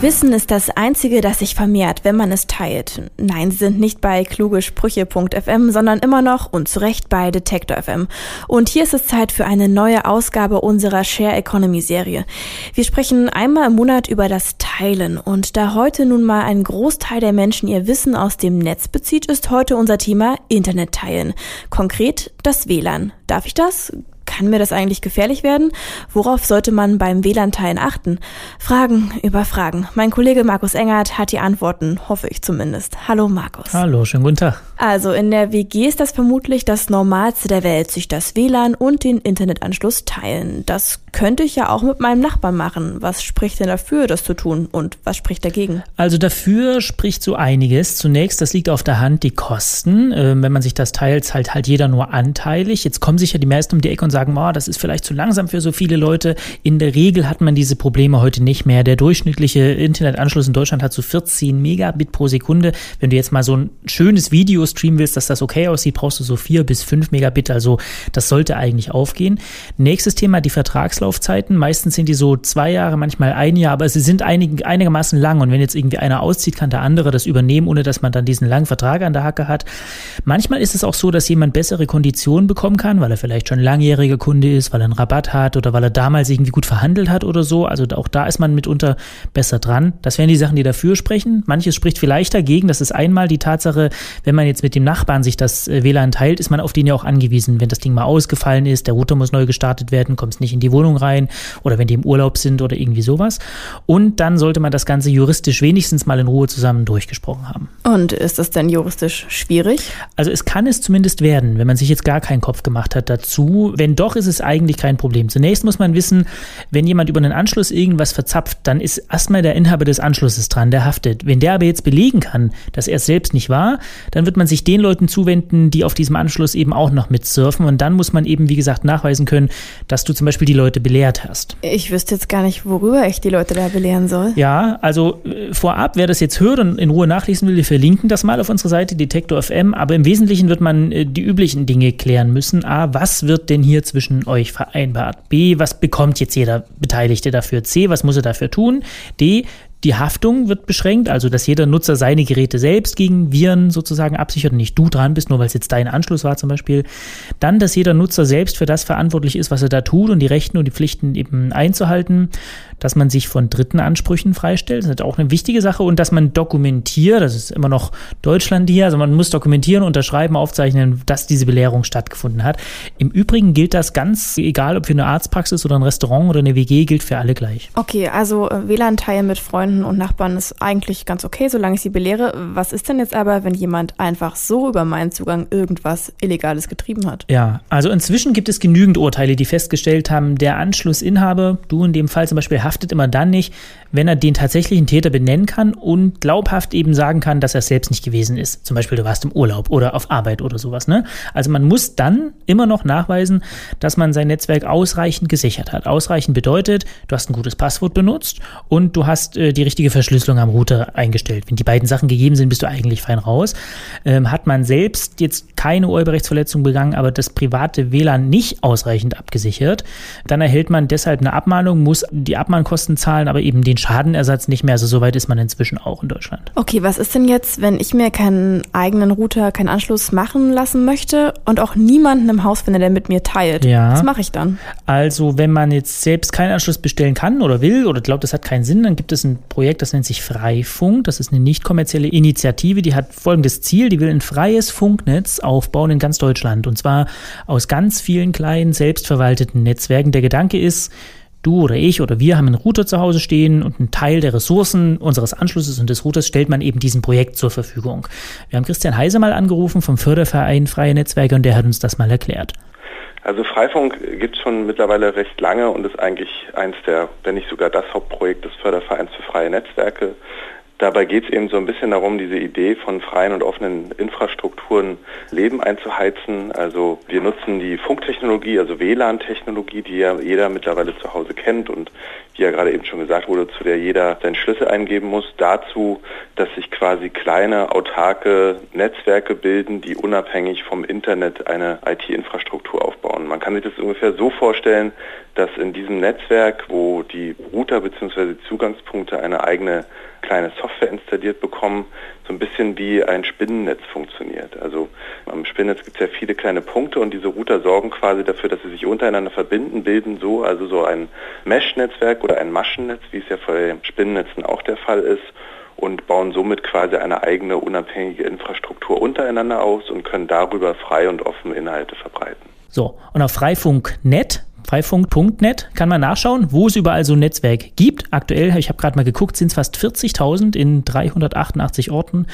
Wissen ist das Einzige, das sich vermehrt, wenn man es teilt. Nein, Sie sind nicht bei klugesprüche.fm, sondern immer noch und zu Recht bei Detektor FM. Und hier ist es Zeit für eine neue Ausgabe unserer Share Economy Serie. Wir sprechen einmal im Monat über das Teilen. Und da heute nun mal ein Großteil der Menschen ihr Wissen aus dem Netz bezieht, ist heute unser Thema Internet teilen. Konkret das WLAN. Darf ich das? Kann mir das eigentlich gefährlich werden? Worauf sollte man beim WLAN-Teilen achten? Fragen über Fragen. Mein Kollege Markus Engert hat die Antworten, hoffe ich zumindest. Hallo Markus. Hallo, schönen guten Tag. Also in der WG ist das vermutlich das Normalste der Welt, sich das WLAN und den Internetanschluss teilen. Das könnte ich ja auch mit meinem Nachbarn machen. Was spricht denn dafür, das zu tun und was spricht dagegen? Also dafür spricht so einiges. Zunächst, das liegt auf der Hand, die Kosten. Ähm, wenn man sich das teilt, zahlt halt jeder nur anteilig. Jetzt kommen sich ja die meisten um die Ecke und sagen, oh, das ist vielleicht zu langsam für so viele Leute. In der Regel hat man diese Probleme heute nicht mehr. Der durchschnittliche Internetanschluss in Deutschland hat so 14 Megabit pro Sekunde. Wenn du jetzt mal so ein schönes Video streamen willst, dass das okay aussieht, brauchst du so 4 bis 5 Megabit. Also das sollte eigentlich aufgehen. Nächstes Thema, die Vertragslaufzeiten. Meistens sind die so zwei Jahre, manchmal ein Jahr, aber sie sind einig, einigermaßen lang. Und wenn jetzt irgendwie einer auszieht, kann der andere das übernehmen, ohne dass man dann diesen langen Vertrag an der Hacke hat. Manchmal ist es auch so, dass jemand bessere Konditionen bekommen kann, weil er vielleicht schon langjährige Kunde ist, weil er einen Rabatt hat oder weil er damals irgendwie gut verhandelt hat oder so. Also auch da ist man mitunter besser dran. Das wären die Sachen, die dafür sprechen. Manches spricht vielleicht dagegen. Das ist einmal die Tatsache, wenn man jetzt mit dem Nachbarn sich das äh, WLAN teilt, ist man auf den ja auch angewiesen. Wenn das Ding mal ausgefallen ist, der Router muss neu gestartet werden, kommt es nicht in die Wohnung rein oder wenn die im Urlaub sind oder irgendwie sowas. Und dann sollte man das Ganze juristisch wenigstens mal in Ruhe zusammen durchgesprochen haben. Und ist das denn juristisch schwierig? Also es kann es zumindest werden, wenn man sich jetzt gar keinen Kopf gemacht hat dazu. Wenn doch, ist es eigentlich kein Problem. Zunächst muss man wissen, wenn jemand über einen Anschluss irgendwas verzapft, dann ist erstmal der Inhaber des Anschlusses dran, der haftet. Wenn der aber jetzt belegen kann, dass er es selbst nicht war, dann wird man sich den Leuten zuwenden, die auf diesem Anschluss eben auch noch mitsurfen. Und dann muss man eben, wie gesagt, nachweisen können, dass du zum Beispiel die Leute belehrt hast. Ich wüsste jetzt gar nicht, worüber ich die Leute da belehren soll. Ja, also äh, vorab, wer das jetzt hört und in Ruhe nachlesen will, wir verlinken das mal auf unserer Seite Detektor FM. Aber im Wesentlichen wird man äh, die üblichen Dinge klären müssen. A, was wird denn hier zwischen euch vereinbart? B, was bekommt jetzt jeder Beteiligte dafür? C, was muss er dafür tun? D, die Haftung wird beschränkt, also dass jeder Nutzer seine Geräte selbst gegen Viren sozusagen absichert und nicht du dran bist, nur weil es jetzt dein Anschluss war zum Beispiel. Dann, dass jeder Nutzer selbst für das verantwortlich ist, was er da tut und die Rechten und die Pflichten eben einzuhalten. Dass man sich von dritten Ansprüchen freistellt, das ist auch eine wichtige Sache. Und dass man dokumentiert, das ist immer noch Deutschland hier, also man muss dokumentieren, unterschreiben, aufzeichnen, dass diese Belehrung stattgefunden hat. Im Übrigen gilt das ganz, egal ob für eine Arztpraxis oder ein Restaurant oder eine WG, gilt für alle gleich. Okay, also äh, WLAN-Teilen mit Freunden und Nachbarn ist eigentlich ganz okay, solange ich sie belehre. Was ist denn jetzt aber, wenn jemand einfach so über meinen Zugang irgendwas Illegales getrieben hat? Ja, also inzwischen gibt es genügend Urteile, die festgestellt haben, der Anschlussinhaber, du in dem Fall zum Beispiel, haftet immer dann nicht, wenn er den tatsächlichen Täter benennen kann und glaubhaft eben sagen kann, dass er es selbst nicht gewesen ist. Zum Beispiel, du warst im Urlaub oder auf Arbeit oder sowas. Ne? Also man muss dann immer noch nachweisen, dass man sein Netzwerk ausreichend gesichert hat. Ausreichend bedeutet, du hast ein gutes Passwort benutzt und du hast äh, die richtige Verschlüsselung am Router eingestellt. Wenn die beiden Sachen gegeben sind, bist du eigentlich fein raus. Ähm, hat man selbst jetzt keine Urheberrechtsverletzung begangen, aber das private WLAN nicht ausreichend abgesichert, dann erhält man deshalb eine Abmahnung, muss die Abmahnkosten zahlen, aber eben den Schadenersatz nicht mehr. Also soweit ist man inzwischen auch in Deutschland. Okay, was ist denn jetzt, wenn ich mir keinen eigenen Router, keinen Anschluss machen lassen möchte und auch niemanden im Haus finde, der mit mir teilt? Ja. Was mache ich dann? Also wenn man jetzt selbst keinen Anschluss bestellen kann oder will oder glaubt, das hat keinen Sinn, dann gibt es ein Projekt, das nennt sich Freifunk. Das ist eine nicht kommerzielle Initiative, die hat folgendes Ziel, die will ein freies Funknetz aufbauen in ganz Deutschland und zwar aus ganz vielen kleinen selbstverwalteten Netzwerken. Der Gedanke ist, du oder ich oder wir haben einen Router zu Hause stehen und einen Teil der Ressourcen unseres Anschlusses und des Routers stellt man eben diesem Projekt zur Verfügung. Wir haben Christian Heise mal angerufen vom Förderverein Freie Netzwerke und der hat uns das mal erklärt. Also Freifunk gibt es schon mittlerweile recht lange und ist eigentlich eins der, wenn nicht sogar das Hauptprojekt des Fördervereins für freie Netzwerke. Dabei geht es eben so ein bisschen darum, diese Idee von freien und offenen Infrastrukturen Leben einzuheizen. Also wir nutzen die Funktechnologie, also WLAN-Technologie, die ja jeder mittlerweile zu Hause kennt und wie ja gerade eben schon gesagt wurde, zu der jeder seinen Schlüssel eingeben muss, dazu, dass sich quasi kleine autarke Netzwerke bilden, die unabhängig vom Internet eine IT-Infrastruktur. Man kann sich das ungefähr so vorstellen, dass in diesem Netzwerk, wo die Router bzw. Zugangspunkte eine eigene kleine Software installiert bekommen, so ein bisschen wie ein Spinnennetz funktioniert. Also am Spinnennetz gibt es ja viele kleine Punkte und diese Router sorgen quasi dafür, dass sie sich untereinander verbinden, bilden so also so ein Mesh-Netzwerk oder ein Maschennetz, wie es ja bei Spinnennetzen auch der Fall ist und bauen somit quasi eine eigene unabhängige Infrastruktur untereinander aus und können darüber frei und offen Inhalte verbreiten. So, und auf Freifunk.net Freifunk.net kann man nachschauen, wo es überall so ein Netzwerk gibt. Aktuell, ich habe gerade mal geguckt, sind es fast 40.000 in 388 Orten.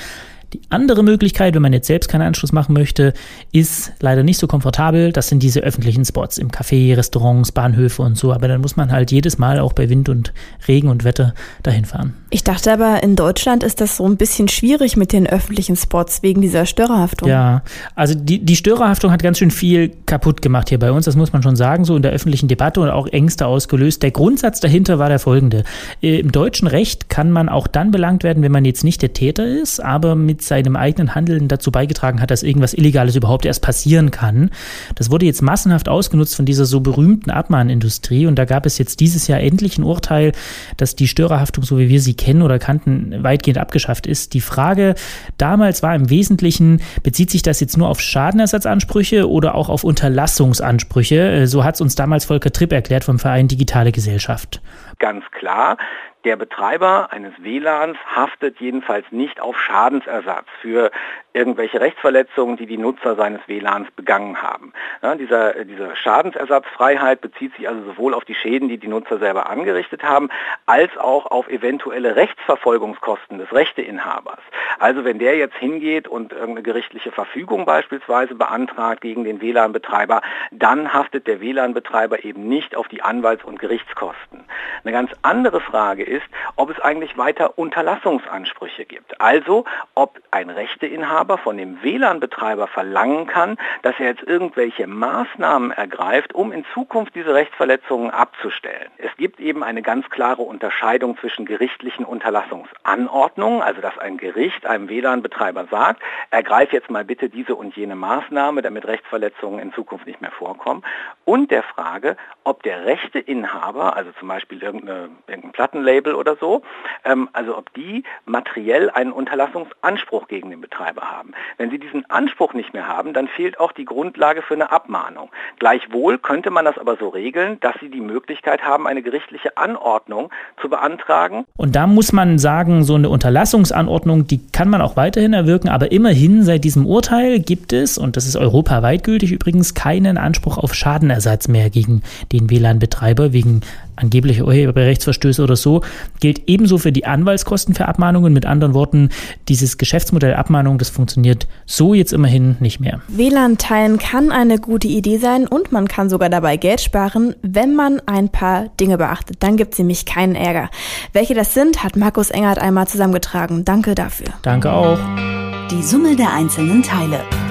Die andere Möglichkeit, wenn man jetzt selbst keinen Anschluss machen möchte, ist leider nicht so komfortabel. Das sind diese öffentlichen Spots im Café, Restaurants, Bahnhöfe und so. Aber dann muss man halt jedes Mal auch bei Wind und Regen und Wetter dahin fahren. Ich dachte aber, in Deutschland ist das so ein bisschen schwierig mit den öffentlichen Spots wegen dieser Störerhaftung. Ja, also die, die Störerhaftung hat ganz schön viel kaputt gemacht hier bei uns. Das muss man schon sagen, so in der öffentlichen Debatte und auch Ängste ausgelöst. Der Grundsatz dahinter war der folgende. Äh, Im deutschen Recht kann man auch dann belangt werden, wenn man jetzt nicht der Täter ist, aber mit mit seinem eigenen Handeln dazu beigetragen hat, dass irgendwas Illegales überhaupt erst passieren kann. Das wurde jetzt massenhaft ausgenutzt von dieser so berühmten Abmahnindustrie und da gab es jetzt dieses Jahr endlich ein Urteil, dass die Störerhaftung, so wie wir sie kennen oder kannten, weitgehend abgeschafft ist. Die Frage damals war im Wesentlichen, bezieht sich das jetzt nur auf Schadenersatzansprüche oder auch auf Unterlassungsansprüche? So hat es uns damals Volker Tripp erklärt vom Verein Digitale Gesellschaft. Ganz klar, der Betreiber eines WLANs haftet jedenfalls nicht auf Schadensersatz für irgendwelche Rechtsverletzungen, die die Nutzer seines WLANs begangen haben. Ja, dieser, diese Schadensersatzfreiheit bezieht sich also sowohl auf die Schäden, die die Nutzer selber angerichtet haben, als auch auf eventuelle Rechtsverfolgungskosten des Rechteinhabers. Also wenn der jetzt hingeht und irgendeine gerichtliche Verfügung beispielsweise beantragt gegen den WLAN-Betreiber, dann haftet der WLAN-Betreiber eben nicht auf die Anwalts- und Gerichtskosten. Eine ganz andere Frage ist, ob es eigentlich weiter Unterlassungsansprüche gibt. Also ob ein Rechteinhaber von dem WLAN-Betreiber verlangen kann, dass er jetzt irgendwelche Maßnahmen ergreift, um in Zukunft diese Rechtsverletzungen abzustellen. Es gibt eben eine ganz klare Unterscheidung zwischen gerichtlichen Unterlassungsanordnungen, also dass ein Gericht einem WLAN-Betreiber sagt, ergreif jetzt mal bitte diese und jene Maßnahme, damit Rechtsverletzungen in Zukunft nicht mehr vorkommen, und der Frage, ob der Rechteinhaber, also zum Beispiel irgendein Plattenlabel, Label oder ähm, also ob die materiell einen Unterlassungsanspruch gegen den Betreiber haben. Wenn sie diesen Anspruch nicht mehr haben, dann fehlt auch die Grundlage für eine Abmahnung. Gleichwohl könnte man das aber so regeln, dass sie die Möglichkeit haben, eine gerichtliche Anordnung zu beantragen. Und da muss man sagen, so eine Unterlassungsanordnung, die kann man auch weiterhin erwirken, aber immerhin seit diesem Urteil gibt es, und das ist europaweit gültig übrigens, keinen Anspruch auf Schadenersatz mehr gegen den WLAN-Betreiber wegen angebliche Urheberrechtsverstöße oder so, gilt ebenso für die Anwaltskosten für Abmahnungen. Mit anderen Worten, dieses Geschäftsmodell Abmahnung, das funktioniert so jetzt immerhin nicht mehr. WLAN teilen kann eine gute Idee sein und man kann sogar dabei Geld sparen, wenn man ein paar Dinge beachtet. Dann gibt es nämlich keinen Ärger. Welche das sind, hat Markus Engert einmal zusammengetragen. Danke dafür. Danke auch. Die Summe der einzelnen Teile.